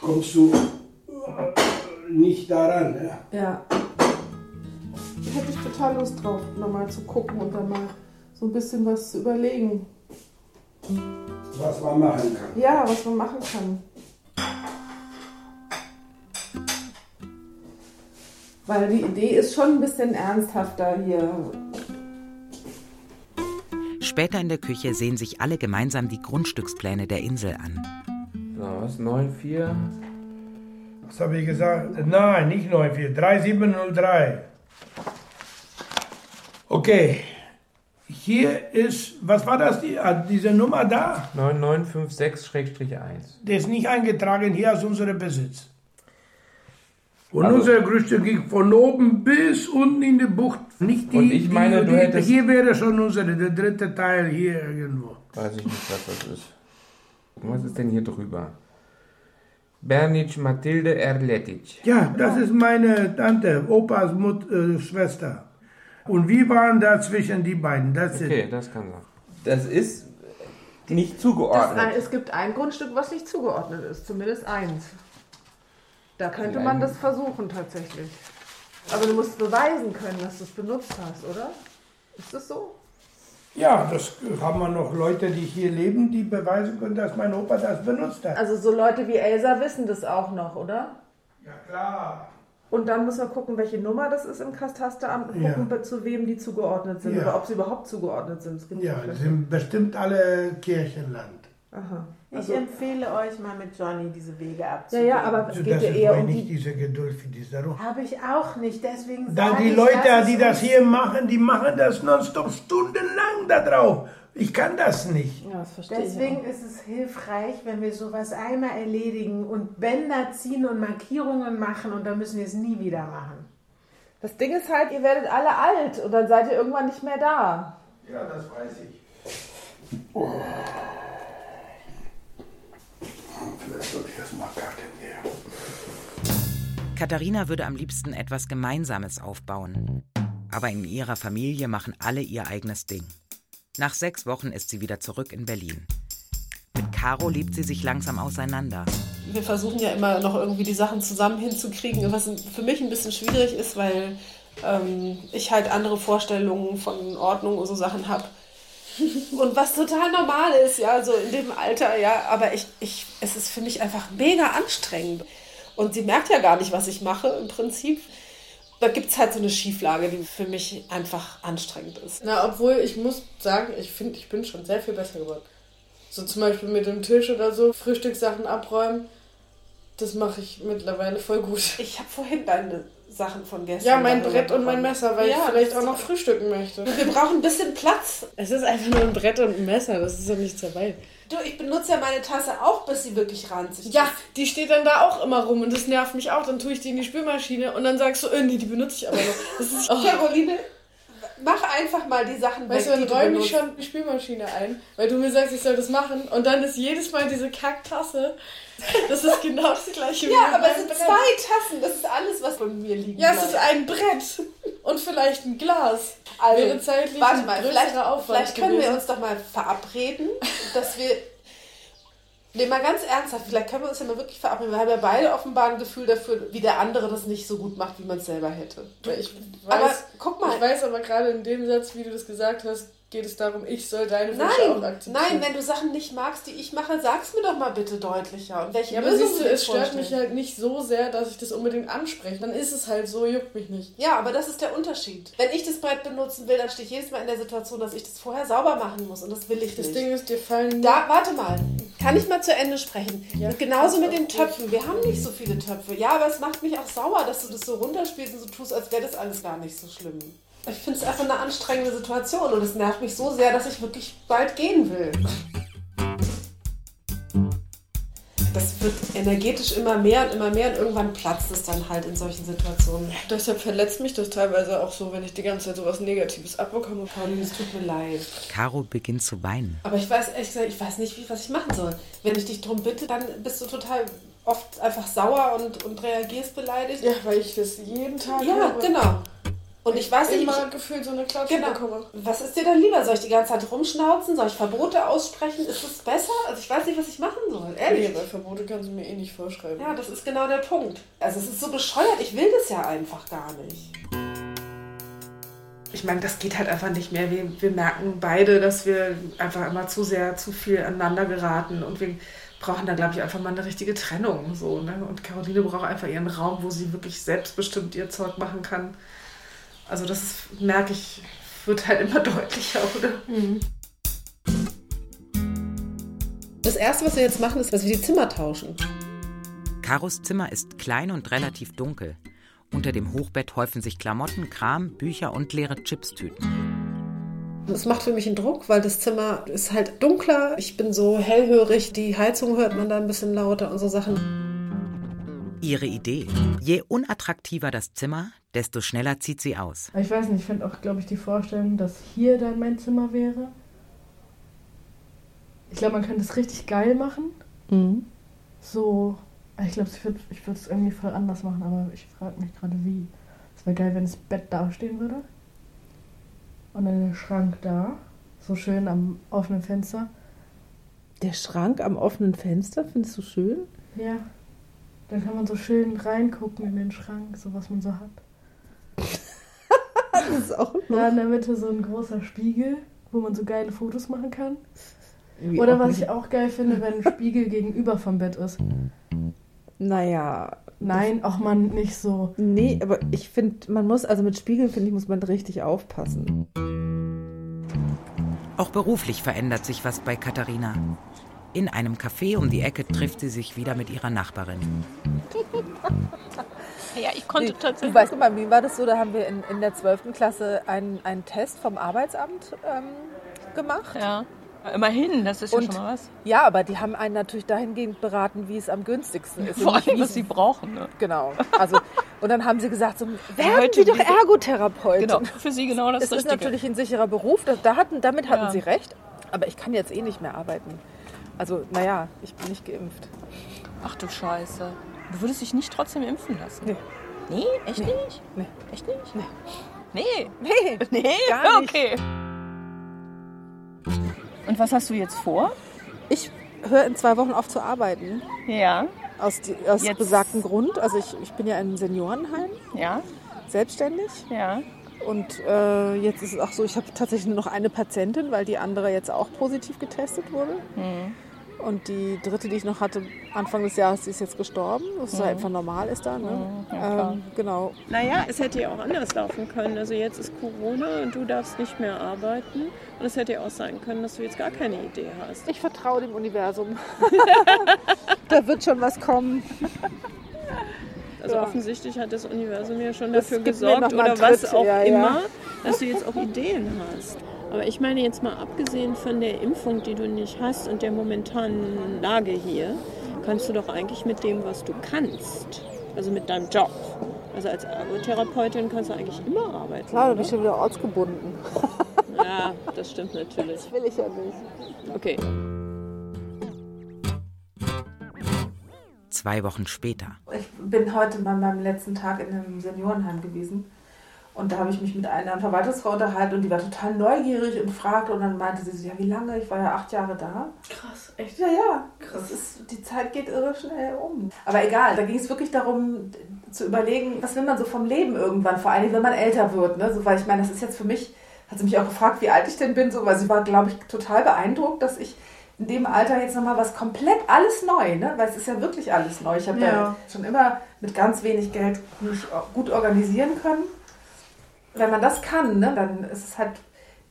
kommst du äh, nicht daran. Ja? Ja. Hätte ich total Lust drauf, nochmal zu gucken und dann mal so ein bisschen was zu überlegen. Was man machen kann. Ja, was man machen kann. Weil die Idee ist schon ein bisschen ernsthafter hier. Später in der Küche sehen sich alle gemeinsam die Grundstückspläne der Insel an. So, was? 9,4? Was habe ich gesagt? Nein, nicht 94, 3703. Okay. Hier ist, was war das, die, ah, diese Nummer da? 9956-1. Der ist nicht eingetragen hier als unser Besitz. Und Also- unser Grundstück ging von oben bis unten in die Bucht. Nicht die, Und ich meine, die, du die, hättest- Hier wäre schon unser, der dritte Teil hier irgendwo. Weiß ich nicht, was das ist. Was ist denn hier drüber? Bernic Mathilde Erletic. Ja, das ist meine Tante, Opas Mut, äh, Schwester. Und wir waren da zwischen die beiden. Das Okay, ist. das kann sein. Das ist nicht Das zugeordnet. ein, es gibt ein Grundstück, was nicht zugeordnet ist, zumindest eins. Da könnte man das versuchen tatsächlich. Aber du musst beweisen können, dass du es benutzt hast, oder? Ist das so? Ja, das haben wir noch Leute, die hier leben, die beweisen können, dass mein Opa das benutzt hat. Also so Leute wie Elsa wissen das auch noch, oder? Ja, klar. Und dann müssen wir gucken, welche Nummer das ist im Katasteramt und Ja. gucken, zu wem die zugeordnet sind Ja. oder ob sie überhaupt zugeordnet sind. Ja, ja das Fläche. sind bestimmt alle Kirchenland. Aha. Ich Also- empfehle euch mal mit Johnny diese Wege Ja, abzugehen. ja, aber es Also geht das ja ist eher um nicht die. diese Geduld für diese Sache. Habe ich auch nicht, deswegen Da die ich, Leute, die das hier machen, die machen das nonstop stundenlang da drauf. Ich kann das nicht. Ja, das verstehe Deswegen ist es hilfreich, wenn wir sowas einmal erledigen und Bänder ziehen und Markierungen machen und dann müssen wir es nie wieder machen. Das Ding ist halt, ihr werdet alle alt und dann seid ihr irgendwann nicht mehr da. Ja, das weiß ich. Vielleicht das mal Karten nehmen. Katharina würde am liebsten etwas Gemeinsames aufbauen. Aber in ihrer Familie machen alle ihr eigenes Ding. Nach sechs Wochen ist sie wieder zurück in Berlin. Mit Caro lebt sie sich langsam auseinander. wir versuchen ja immer noch irgendwie die Sachen zusammen hinzukriegen, was für mich ein bisschen schwierig ist, weil ähm, ich halt andere Vorstellungen von Ordnung und so Sachen habe. Und was total normal ist, ja, so in dem Alter, ja, aber ich, ich, es ist für mich einfach mega anstrengend. Und sie merkt ja gar nicht, was ich mache im Prinzip. Da gibt es halt so eine Schieflage, die für mich einfach anstrengend ist. Na, obwohl ich muss sagen, ich finde, ich bin schon sehr viel besser geworden. So zum Beispiel mit dem Tisch oder so, Frühstückssachen abräumen, das mache ich mittlerweile voll gut. Ich habe vorhin deine Sachen von gestern. Ja, mein Brett und mein. Messer, weil ich Ja, vielleicht das- auch noch frühstücken möchte. Wir brauchen ein bisschen Platz. Es ist einfach nur ein Brett und ein Messer, das ist ja nichts dabei. Du, ich benutze ja meine Tasse auch, bis sie wirklich ranzig ist. Ja, die steht dann da auch immer rum und das nervt mich auch. Dann tue ich die in die Spülmaschine und dann sagst du, äh, nee, die benutze ich aber noch. Das ist, oh. Caroline, mach einfach mal die Sachen Weißt weg, dann die du räume ich schon die Spülmaschine ein, weil du mir sagst, ich soll das machen. Und dann ist jedes Mal diese Kacktasse. Das ist genau das gleiche wie Ja, aber es sind Brett. zwei Tassen. Das ist alles, was von mir liegt. Ja, es ist ein Brett und vielleicht ein Glas. Also, Wäre zeitlich warte mal, vielleicht, vielleicht können wir gewesen. uns doch mal verabreden, dass wir. Nee, mal ganz ernsthaft, vielleicht können wir uns ja mal wirklich verabreden. Wir haben ja beide offenbar ein Gefühl dafür, wie der andere das nicht so gut macht, wie man es selber hätte. Ich weiß, aber guck mal. Ich weiß aber gerade in dem Satz, wie du das gesagt hast, geht es darum, ich soll deine Wünsche auch Nein, akzeptieren. nein, wenn du Sachen nicht magst, die ich mache, sag's mir doch mal bitte deutlicher. Und welche Ja, aber siehst du, es stört mich halt nicht so sehr, dass ich das unbedingt anspreche. Dann ist es halt so, juckt mich nicht. Ja, aber das ist der Unterschied. Wenn ich das Brett benutzen will, dann stehe ich jedes Mal in der Situation, dass ich das vorher sauber machen muss. Und das will ich Das nicht. Ding ist, dir fallen. Da, warte mal. Kann ich mal zu Ende sprechen? Ja, und genauso mit den auch Töpfen. Wir haben nicht so viele Töpfe. Ja, aber es macht mich auch sauer, dass du das so runterspielst und so tust, als wäre das alles gar nicht so schlimm. Ich finde es einfach eine anstrengende Situation und es nervt mich so sehr, dass ich wirklich bald gehen will. Das wird energetisch immer mehr und immer mehr und irgendwann platzt es dann halt in solchen Situationen. Deshalb verletzt mich das teilweise auch so, wenn ich die ganze Zeit sowas Negatives abbekomme. Pauline, es tut mir leid. Caro beginnt zu weinen. Aber ich weiß ehrlich gesagt, ich weiß nicht, wie, was ich machen soll. Wenn ich dich darum bitte, dann bist du total oft einfach sauer und, und reagierst beleidigt. Ja, weil ich das jeden Tag Ja, habe. genau. Und ich weiß nicht, immer ich, gefühlt so eine Klatsche genau. bekomme. Was ist dir dann lieber? Soll ich die ganze Zeit rumschnauzen? Soll ich Verbote aussprechen? Ist das besser? Also ich weiß nicht, was ich machen soll. Ehrlich. Nee, weil Verbote kannst du mir eh nicht vorschreiben. Ja, das ist genau der Punkt. Also es ist so bescheuert, ich will das ja einfach gar nicht. Ich meine, das geht halt einfach nicht mehr. Wir, wir merken beide, dass wir einfach immer zu sehr, zu viel aneinander geraten und wir brauchen da, glaube ich, einfach mal eine richtige Trennung. So, ne? Und Caroline braucht einfach ihren Raum, wo sie wirklich selbstbestimmt ihr Zeug machen kann. Also das merke ich, wird halt immer deutlicher, oder? Das Erste, was wir jetzt machen, ist, dass wir die Zimmer tauschen. Karos Zimmer ist klein und relativ dunkel. Unter dem Hochbett häufen sich Klamotten, Kram, Bücher und leere Chipstüten. Das macht für mich einen Druck, weil das Zimmer ist halt dunkler. Ich bin so hellhörig, die Heizung hört man da ein bisschen lauter und so Sachen. Ihre Idee. Je unattraktiver das Zimmer, desto schneller zieht sie aus. Ich weiß nicht, ich finde auch, glaube ich, die Vorstellung, dass hier dann mein Zimmer wäre. Ich glaube, man könnte es richtig geil machen. So, ich glaube, ich würde ich es irgendwie voll anders machen, aber ich frage mich gerade wie. Es wäre geil, wenn das Bett da stehen würde. Und dann der Schrank da. So schön am offenen Fenster. Der Schrank am offenen Fenster, findest du schön? Ja. Dann kann man so schön reingucken in den Schrank, so was man so hat. das ist auch Da in der Mitte so ein großer Spiegel, wo man so geile Fotos machen kann. Irgendwie Oder was nicht. ich auch geil finde, wenn ein Spiegel gegenüber vom Bett ist. Naja. Nein, auch man nicht so. Nee, aber ich finde, man muss, also mit Spiegeln, finde ich, muss man richtig aufpassen. Auch beruflich verändert sich was bei Katharina. In einem Café um die Ecke trifft sie sich wieder mit ihrer Nachbarin. Ja, ich konnte tatsächlich. Du weißt mal, wie war das so? Da haben wir in, in der 12. Klasse einen, einen Test vom Arbeitsamt ähm, gemacht. Ja. Immerhin, das ist ja Und- schon mal was. Ja, aber die haben einen natürlich dahingehend beraten, wie es am günstigsten ist. Vor allem, was sie brauchen. Ne? Genau. Also, und dann haben sie gesagt, so, werden Heute Sie doch Ergotherapeutin. Genau, für sie genau das Es ist Richtige. natürlich ein sicherer Beruf, das, da hatten, damit hatten Ja. sie recht. Aber ich kann jetzt eh nicht mehr arbeiten. Also, naja, ich bin nicht geimpft. Ach du Scheiße. Du würdest dich nicht trotzdem impfen lassen? Nee. Nee, echt Nee. nicht? Nee. Echt nicht? Nee. Nee. Nee, Nee? gar nicht. Okay. Und was hast du jetzt vor? Ich höre in zwei Wochen auf zu arbeiten. Ja. Aus, die, aus Jetzt- besagtem Grund. Also ich, ich bin ja im Seniorenheim, Ja. selbstständig. Ja. Und äh, jetzt ist es auch so, ich habe tatsächlich nur noch eine Patientin, weil die andere jetzt auch positiv getestet wurde. Hm. Und die dritte, die ich noch hatte, Anfang des Jahres, die ist jetzt gestorben. Was Mhm. halt einfach normal ist da. Ne? Mhm, ja, klar. ähm, genau. Naja, es hätte ja auch anders laufen können. Also jetzt ist Corona und du darfst nicht mehr arbeiten. Und es hätte ja auch sein können, dass du jetzt gar keine Idee hast. Ich vertraue dem Universum. da wird schon was kommen. Also Ja. offensichtlich hat das Universum ja schon Das dafür gesorgt oder was Tritt, auch ja, ja. immer, dass du jetzt auch Ideen hast. Aber ich meine jetzt mal abgesehen von der Impfung, die du nicht hast und der momentanen Lage hier, kannst du doch eigentlich mit dem, was du kannst, also mit deinem Job, also als Ergotherapeutin kannst du eigentlich immer arbeiten. Klar, du bist schon wieder ortsgebunden. Ja, das stimmt natürlich. Das will ich ja nicht. Okay. Zwei Wochen später. Ich bin heute bei meinem letzten Tag in einem Seniorenheim gewesen. Und da habe ich mich mit einer Verwaltungsfrau unterhalten und die war total neugierig und fragte und dann meinte sie so, ja, wie lange? Ich war ja acht Jahre da. Krass, echt? Ja, ja. Krass. Ist, die Zeit geht irre schnell um. Aber egal, da ging es wirklich darum zu überlegen, was will man so vom Leben irgendwann, vor allem wenn man älter wird. Ne? So, weil ich meine, das ist jetzt für mich, hat sie mich auch gefragt, wie alt ich denn bin, so, weil sie war, glaube ich, total beeindruckt, dass ich in dem Alter jetzt nochmal was komplett alles neu, ne? weil es ist ja wirklich alles neu. Ich habe ja. Ja. schon immer mit ganz wenig Geld mich gut organisieren können. Wenn man das kann, ne, dann ist es halt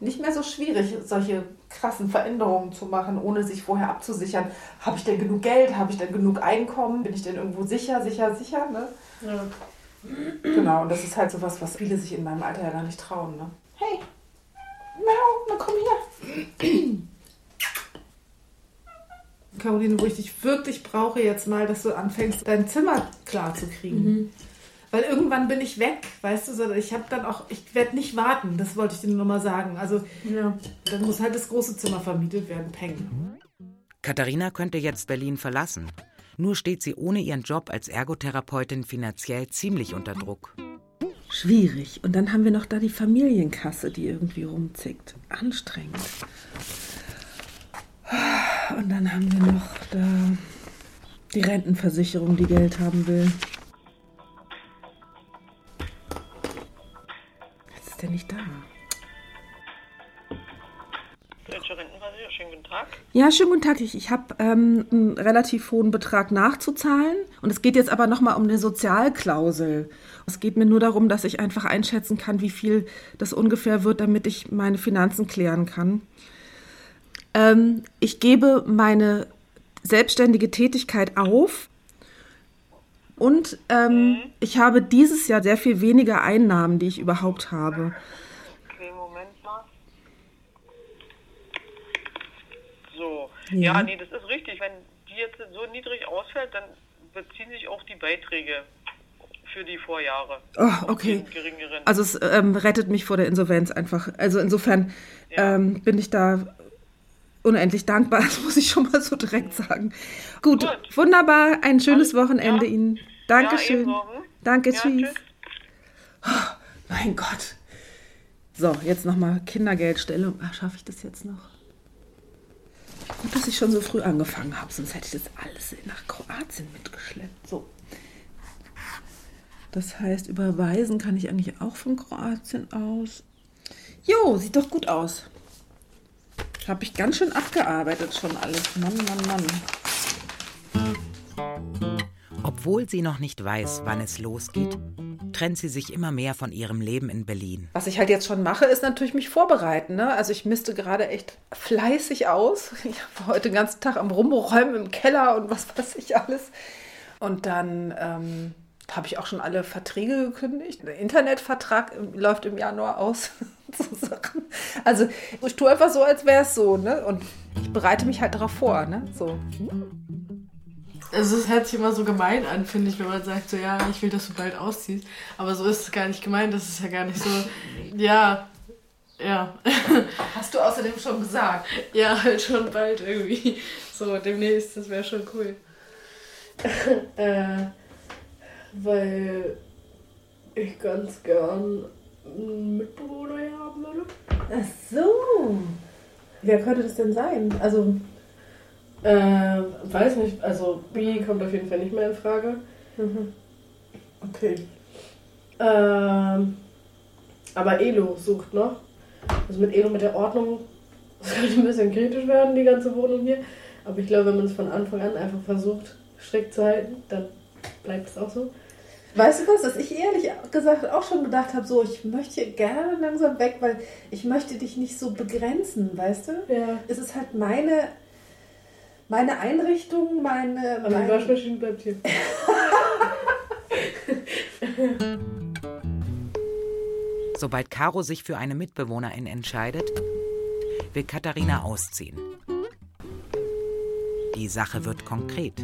nicht mehr so schwierig, solche krassen Veränderungen zu machen, ohne sich vorher abzusichern. Habe ich denn genug Geld? Habe ich denn genug Einkommen? Bin ich denn irgendwo sicher, sicher, sicher? Ne? Ja. Genau, und das ist halt sowas, was viele sich in meinem Alter ja gar nicht trauen. Ne? Hey, Miau, na komm her. Caroline, wo ich dich wirklich brauche jetzt mal, dass du anfängst, dein Zimmer klar zu kriegen. Mhm. Weil irgendwann bin ich weg, weißt du, sondern ich habe dann auch, ich werde nicht warten, das wollte ich dir nur mal sagen. Also Ja. dann muss halt das große Zimmer vermietet werden, peng. Katharina könnte jetzt Berlin verlassen. Nur steht sie ohne ihren Job als Ergotherapeutin finanziell ziemlich unter Druck. Schwierig. Und dann haben wir noch da die Familienkasse, die irgendwie rumzickt. Anstrengend. Und dann haben wir noch da die Rentenversicherung, die Geld haben will. Ist der nicht da. Schönen guten Tag. Ja, schönen guten Tag. Ich, ich habe ähm, einen relativ hohen Betrag nachzuzahlen. Und es geht jetzt aber nochmal um eine Sozialklausel. Es geht mir nur darum, dass ich einfach einschätzen kann, wie viel das ungefähr wird, damit ich meine Finanzen klären kann. Ähm, ich gebe meine selbstständige Tätigkeit auf. Und ähm, ich habe dieses Jahr sehr viel weniger Einnahmen, die ich überhaupt habe. Okay, Moment mal. So. Ja. Ja. nee, das ist richtig. Wenn die jetzt so niedrig ausfällt, dann beziehen sich auch die Beiträge für die Vorjahre. Oh, okay. Also es ähm, rettet mich vor der Insolvenz einfach. Also insofern ähm, bin ich da unendlich dankbar, das muss ich schon mal so direkt sagen. Gut, wunderbar, ein schönes Wochenende Ihnen. Dankeschön. hm? Danke, Ja, tschüss. tschüss. Oh, mein Gott. So, jetzt nochmal Kindergeldstellung. Ach, schaffe ich das jetzt noch? Gut, dass ich schon so früh angefangen habe, sonst hätte ich das alles nach Kroatien mitgeschleppt. So. Das heißt, überweisen kann ich eigentlich auch von Kroatien aus. Jo, sieht doch gut aus. Habe ich ganz schön abgearbeitet schon alles. Mann, Mann, Mann. Obwohl sie noch nicht weiß, wann es losgeht, trennt sie sich immer mehr von ihrem Leben in Berlin. Was ich halt jetzt schon mache, ist natürlich mich vorbereiten. Ne? Also ich misste gerade echt fleißig aus. Ich war heute den ganzen Tag am Rumräumen im Keller und was weiß ich alles. Und dann ähm, habe ich auch schon alle Verträge gekündigt. Der Internetvertrag ähm, läuft im Januar aus. so Sachen. Also ich tue einfach so, als wäre es so. Ne? Und ich bereite mich halt darauf vor. Ne? So. Also es hört sich immer so gemein an, finde ich, wenn man sagt, so ja, ich will, dass du bald ausziehst. Aber so ist es gar nicht gemeint, das ist ja gar nicht so, ja, ja. Hast du außerdem schon gesagt? Ja, halt schon bald irgendwie. So, demnächst, das wäre schon cool. äh, weil ich ganz gern einen Mitbewohner hier haben würde. Ach so. Wer könnte das denn sein? Also, Äh, weiß nicht, also B kommt auf jeden Fall nicht mehr in Frage. Mhm. Okay. Ähm, aber Elo sucht noch. Also mit Elo mit der Ordnung das könnte ein bisschen kritisch werden, die ganze Wohnung hier. Aber ich glaube, wenn man es von Anfang an einfach versucht, strikt zu halten, dann bleibt es auch so. Weißt du was, dass ich ehrlich gesagt auch schon gedacht habe, so, ich möchte gerne langsam weg, weil ich möchte dich nicht so begrenzen, weißt du? Ja. Es ist halt meine, meine Einrichtung, meine... Die meine Waschmaschine bleibt hier. Sobald Caro sich für eine Mitbewohnerin entscheidet, will Katharina ausziehen. Die Sache wird konkret.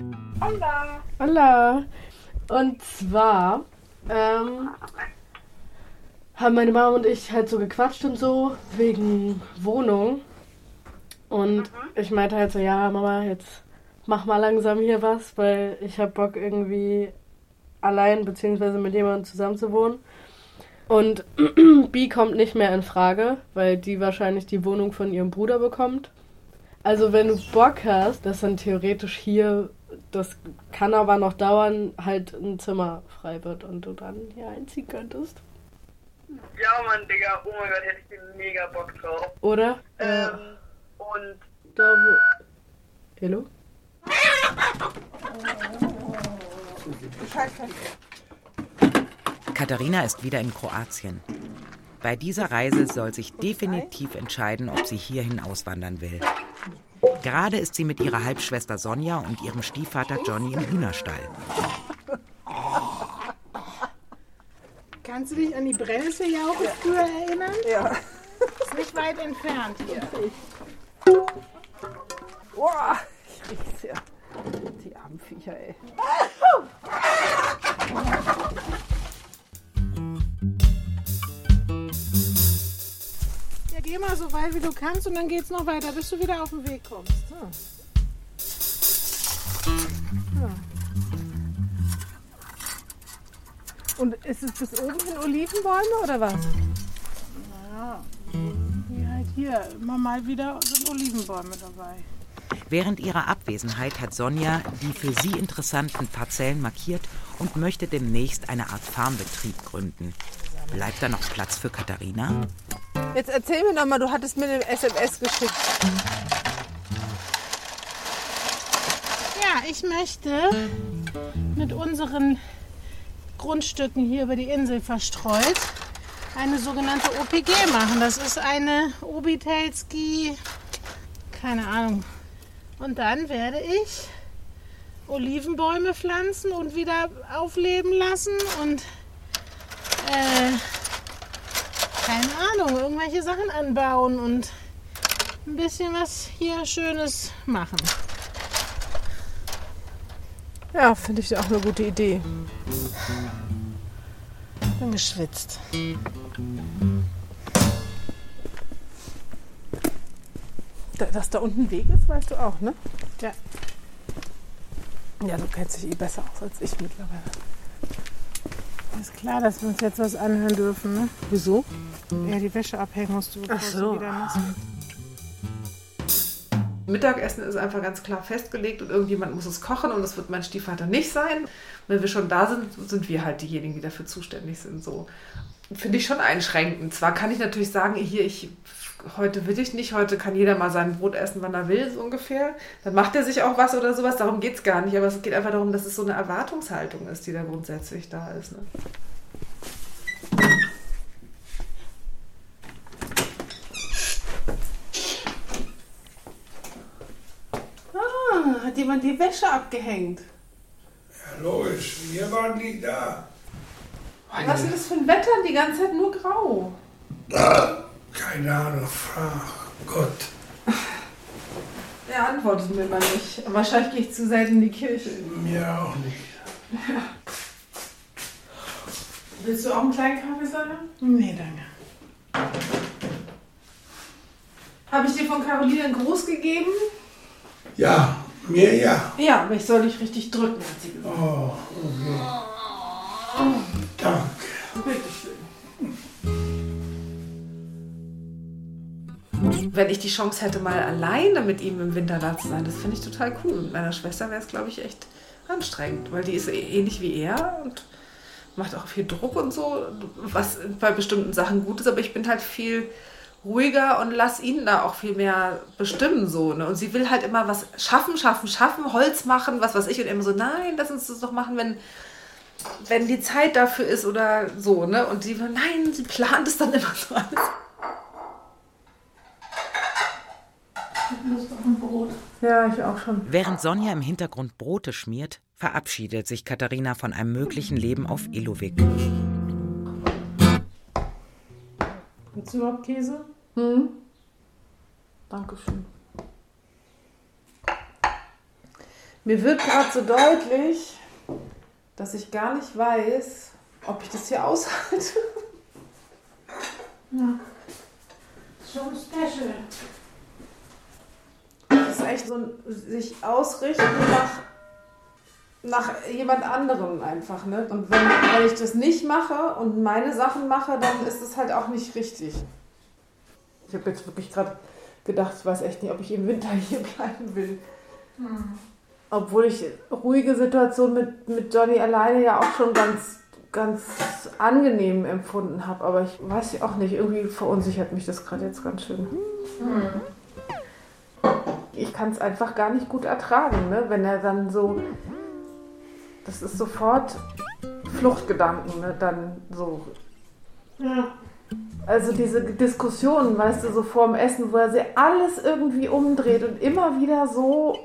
Hola. Hola. Und zwar ähm, haben meine Mama und ich halt so gequatscht und so wegen Wohnung. Und ich meinte halt so, ja, Mama, jetzt mach mal langsam hier was, weil ich hab Bock irgendwie allein beziehungsweise mit jemandem zusammen zu wohnen. Und B kommt nicht mehr in Frage, weil die wahrscheinlich die Wohnung von ihrem Bruder bekommt. Also wenn du Bock hast, dass dann theoretisch hier, das kann aber noch dauern, halt ein Zimmer frei wird und du dann hier einziehen könntest. Ja, Mann, Digga, oh mein Gott, hätte ich den mega Bock drauf. Oder? Ähm, und Da wo. Hallo? Katharina ist wieder in Kroatien. Bei dieser Reise soll sich definitiv entscheiden, ob sie hierhin auswandern will. Gerade ist sie mit ihrer Halbschwester Sonja und ihrem Stiefvater Johnny im Hühnerstall. Kannst du dich an die Brennnesseljauche früher erinnern? Ja. Ist nicht weit entfernt hier. Boah, ich riech's ja. Die armen Viecher, ey. Geh mal so weit wie du kannst und dann geht's noch weiter, bis du wieder auf den Weg kommst. Ja. Ja. Und ist es bis oben hin Olivenbäume oder was? Naja, wie halt hier. Immer mal wieder sind Olivenbäume dabei. Während ihrer Abwesenheit hat Sonja die für sie interessanten Parzellen markiert und möchte demnächst eine Art Farmbetrieb gründen. Bleibt da noch Platz für Katharina? Jetzt erzähl mir noch mal, du hattest mir eine SMS geschickt. Ja, ich möchte mit unseren Grundstücken hier über die Insel verstreut eine sogenannte OPG machen. Das ist eine Obitelski, keine Ahnung. Und dann werde ich Olivenbäume pflanzen und wieder aufleben lassen und äh, keine Ahnung, irgendwelche Sachen anbauen und ein bisschen was hier Schönes machen. Ja, finde ich auch eine gute Idee. Bin geschwitzt. Da- Dass da unten ein Weg ist, weißt du auch, ne? Ja. Ja, du kennst dich eh besser aus als ich mittlerweile. Ist klar, dass wir uns jetzt was anhören dürfen, ne? Wieso? Ja, die Wäsche abhängen musst du, bevor Ach so. sie wieder nass. Mittagessen ist einfach ganz klar festgelegt und irgendjemand muss es kochen und das wird mein Stiefvater nicht sein. Wenn wir schon da sind, sind wir halt diejenigen, die dafür zuständig sind. So finde ich schon einschränkend. Zwar kann ich natürlich sagen, hier ich heute will ich nicht, heute kann jeder mal sein Brot essen, wann er will, so ungefähr. Dann macht er sich auch was oder sowas. Darum geht es gar nicht. Aber es geht einfach darum, dass es so eine Erwartungshaltung ist, die da grundsätzlich da ist. Ne? Ah, hat jemand die Wäsche abgehängt? Ja, logisch, wir waren nie da. Was ist das für ein Wetter? Die ganze Zeit nur grau. Keine Ahnung, frag Gott. Er antwortet mir mal nicht. Wahrscheinlich gehe ich zu selten in die Kirche. Mir auch nicht. Willst du auch einen kleinen Kaffee, Sonja? Nee, danke. Habe ich dir von Caroline einen Gruß gegeben? Ja, mir ja. Ja, aber ich soll dich richtig drücken, hat sie gesagt. Oh, okay. Danke. Wenn ich die Chance hätte, mal alleine mit ihm im Winter da zu sein, das finde ich total cool. Mit meiner Schwester wäre es, glaube ich, echt anstrengend, weil die ist eh- ähnlich wie er und macht auch viel Druck und so, was bei bestimmten Sachen gut ist, aber ich bin halt viel ruhiger und lass ihn da auch viel mehr bestimmen so. Ne? Und sie will halt immer was schaffen, schaffen, schaffen, Holz machen, was weiß ich und immer so, nein, lass uns das doch machen, wenn wenn die Zeit dafür ist oder so, ne? Und sie nein, sie plant es dann immer so alles. Lust auf ein Brot. Ja, ich auch schon. Während Sonja im Hintergrund Brote schmiert, verabschiedet sich Katharina von einem möglichen Leben auf Ilowik. Willst du überhaupt Käse? Hm? Dankeschön. Mir wird gerade so deutlich, dass ich gar nicht weiß, ob ich das hier aushalte. Ja. Schon special. Echt so ein sich ausrichten nach, nach jemand anderem einfach, ne? Und wenn, wenn ich das nicht mache und meine Sachen mache, dann ist es halt auch nicht richtig. Ich habe jetzt wirklich gerade gedacht, ich weiß echt nicht, ob ich im Winter hier bleiben will. Hm. Obwohl ich ruhige Situationen mit, mit Johnny alleine ja auch schon ganz, ganz angenehm empfunden habe. Aber ich weiß auch nicht, irgendwie verunsichert mich das gerade jetzt ganz schön. Ich kann es einfach gar nicht gut ertragen, ne? wenn er dann so. Das ist sofort Fluchtgedanken, ne? dann so. Ja. Also diese Diskussionen, weißt du, so vorm Essen, wo er sie alles irgendwie umdreht und immer wieder so,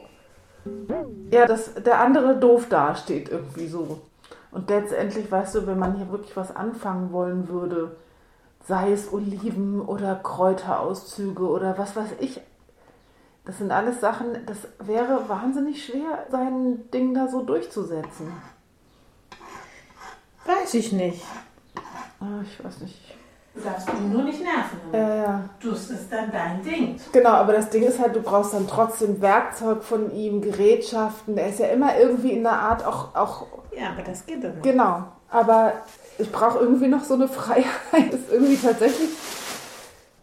ja, dass der andere doof dasteht irgendwie so. Und letztendlich, weißt du, wenn man hier wirklich was anfangen wollen würde, sei es Oliven oder Kräuterauszüge oder was weiß ich, das sind alles Sachen, das wäre wahnsinnig schwer, sein Ding da so durchzusetzen. Weiß ich nicht. Ah, ich weiß nicht. Du darfst ihn nur nicht nerven. Ja, ja. Du, es ist dann dein Ding. Genau, aber das Ding ist halt, du brauchst dann trotzdem Werkzeug von ihm, Gerätschaften. Er ist ja immer irgendwie in der Art auch. auch Ja, aber das geht doch nicht. genau. Aber ich brauche irgendwie noch so eine Freiheit. Das ist irgendwie tatsächlich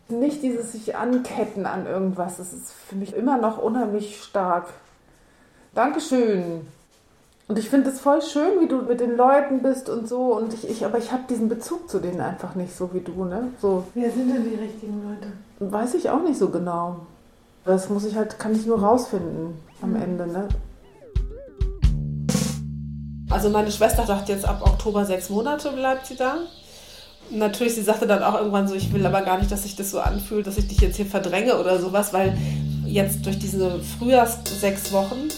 nicht dieses sich anketten an irgendwas. Das ist für mich immer noch unheimlich stark. Dankeschön. Und ich finde es voll schön, wie du mit den Leuten bist und so. Und ich, ich aber ich habe diesen Bezug zu denen einfach nicht so wie du, ne? So. Wer sind denn die richtigen Leute? Weiß ich auch nicht so genau. Das muss ich halt, kann ich nur rausfinden am Mhm. Ende, ne? Also meine Schwester sagt jetzt ab Oktober sechs Monate bleibt sie da. Natürlich, sie sagte dann auch irgendwann so, ich will aber gar nicht, dass sich das so anfühlt, dass ich dich jetzt hier verdränge oder sowas, weil jetzt durch diese Frühjahrs sechs Wochen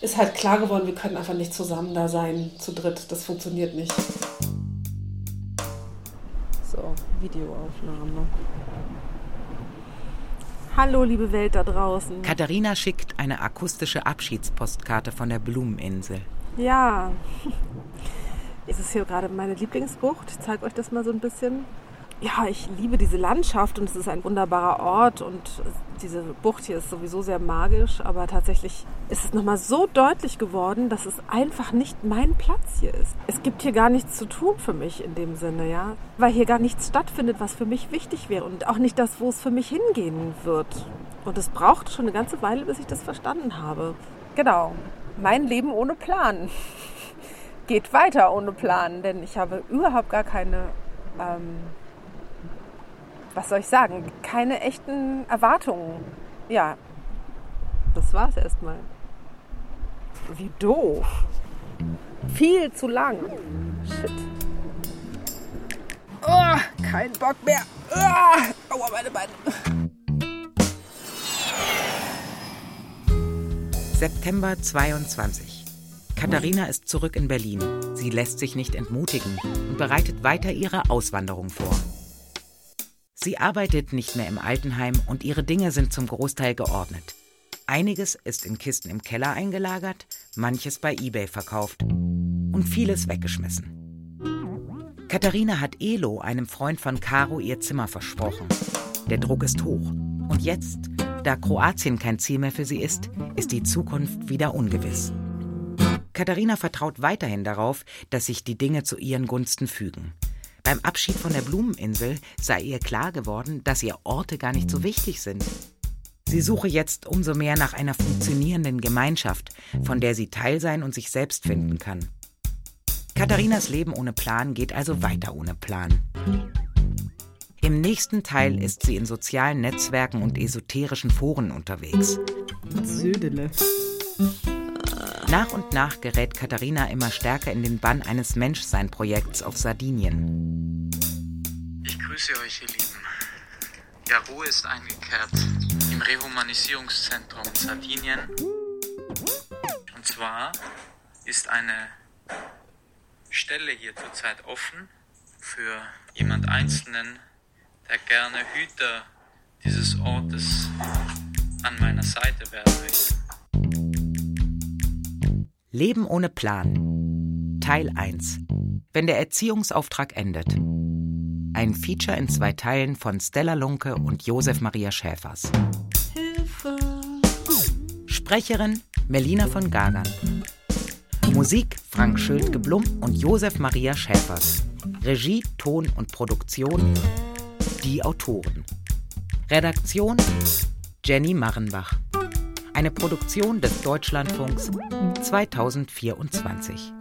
ist halt klar geworden, wir können einfach nicht zusammen da sein, zu dritt. Das funktioniert nicht. So, Videoaufnahme. Hallo, liebe Welt da draußen. Katharina schickt eine akustische Abschiedspostkarte von der Blumeninsel. Ja, es ist hier gerade meine Lieblingsbucht. Ich zeige euch das mal so ein bisschen. Ja, ich liebe diese Landschaft und es ist ein wunderbarer Ort und diese Bucht hier ist sowieso sehr magisch, aber tatsächlich ist es nochmal so deutlich geworden, dass es einfach nicht mein Platz hier ist. Es gibt hier gar nichts zu tun für mich in dem Sinne, ja, weil hier gar nichts stattfindet, was für mich wichtig wäre und auch nicht das, wo es für mich hingehen wird. Und es braucht schon eine ganze Weile, bis ich das verstanden habe. Genau, mein Leben ohne Plan geht weiter ohne Plan, denn ich habe überhaupt gar keine, ähm, was soll ich sagen, keine echten Erwartungen. Ja, das war's erstmal. Wie doof. Viel zu lang. Shit. Oh, kein Bock mehr. Oh, aua, meine Beine. September 22. Katharina ist zurück in Berlin. Sie lässt sich nicht entmutigen und bereitet weiter ihre Auswanderung vor. Sie arbeitet nicht mehr im Altenheim und ihre Dinge sind zum Großteil geordnet. Einiges ist in Kisten im Keller eingelagert, manches bei eBay verkauft und vieles weggeschmissen. Katharina hat Elo, einem Freund von Caro, ihr Zimmer versprochen. Der Druck ist hoch. Und jetzt, da Kroatien kein Ziel mehr für sie ist, ist die Zukunft wieder ungewiss. Katharina vertraut weiterhin darauf, dass sich die Dinge zu ihren Gunsten fügen. Beim Abschied von der Blumeninsel sei ihr klar geworden, dass ihr Orte gar nicht so wichtig sind. Sie suche jetzt umso mehr nach einer funktionierenden Gemeinschaft, von der sie Teil sein und sich selbst finden kann. Katharinas Leben ohne Plan geht also weiter ohne Plan. Im nächsten Teil ist sie in sozialen Netzwerken und esoterischen Foren unterwegs. Södele. Nach und nach gerät Katharina immer stärker in den Bann eines Menschsein-Projekts auf Sardinien. Ich grüße euch, ihr Lieben. Ja, Ruhe ist eingekehrt. Die Rehumanisierungszentrum Sardinien. Und zwar ist eine Stelle hier zurzeit offen für jemand Einzelnen, der gerne Hüter dieses Ortes an meiner Seite werden möchte. Leben ohne Plan. Teil 1. Wenn der Erziehungsauftrag endet. Ein Feature in zwei Teilen von Stella Lunke und Josef Maria Schäfers. Hilfe. Sprecherin Melina von Gagern. Musik Frank Schildke-Blum und Josef Maria Schäfers. Regie, Ton und Produktion die Autoren. Redaktion Jenny Marrenbach. Eine Produktion des Deutschlandfunks 2024.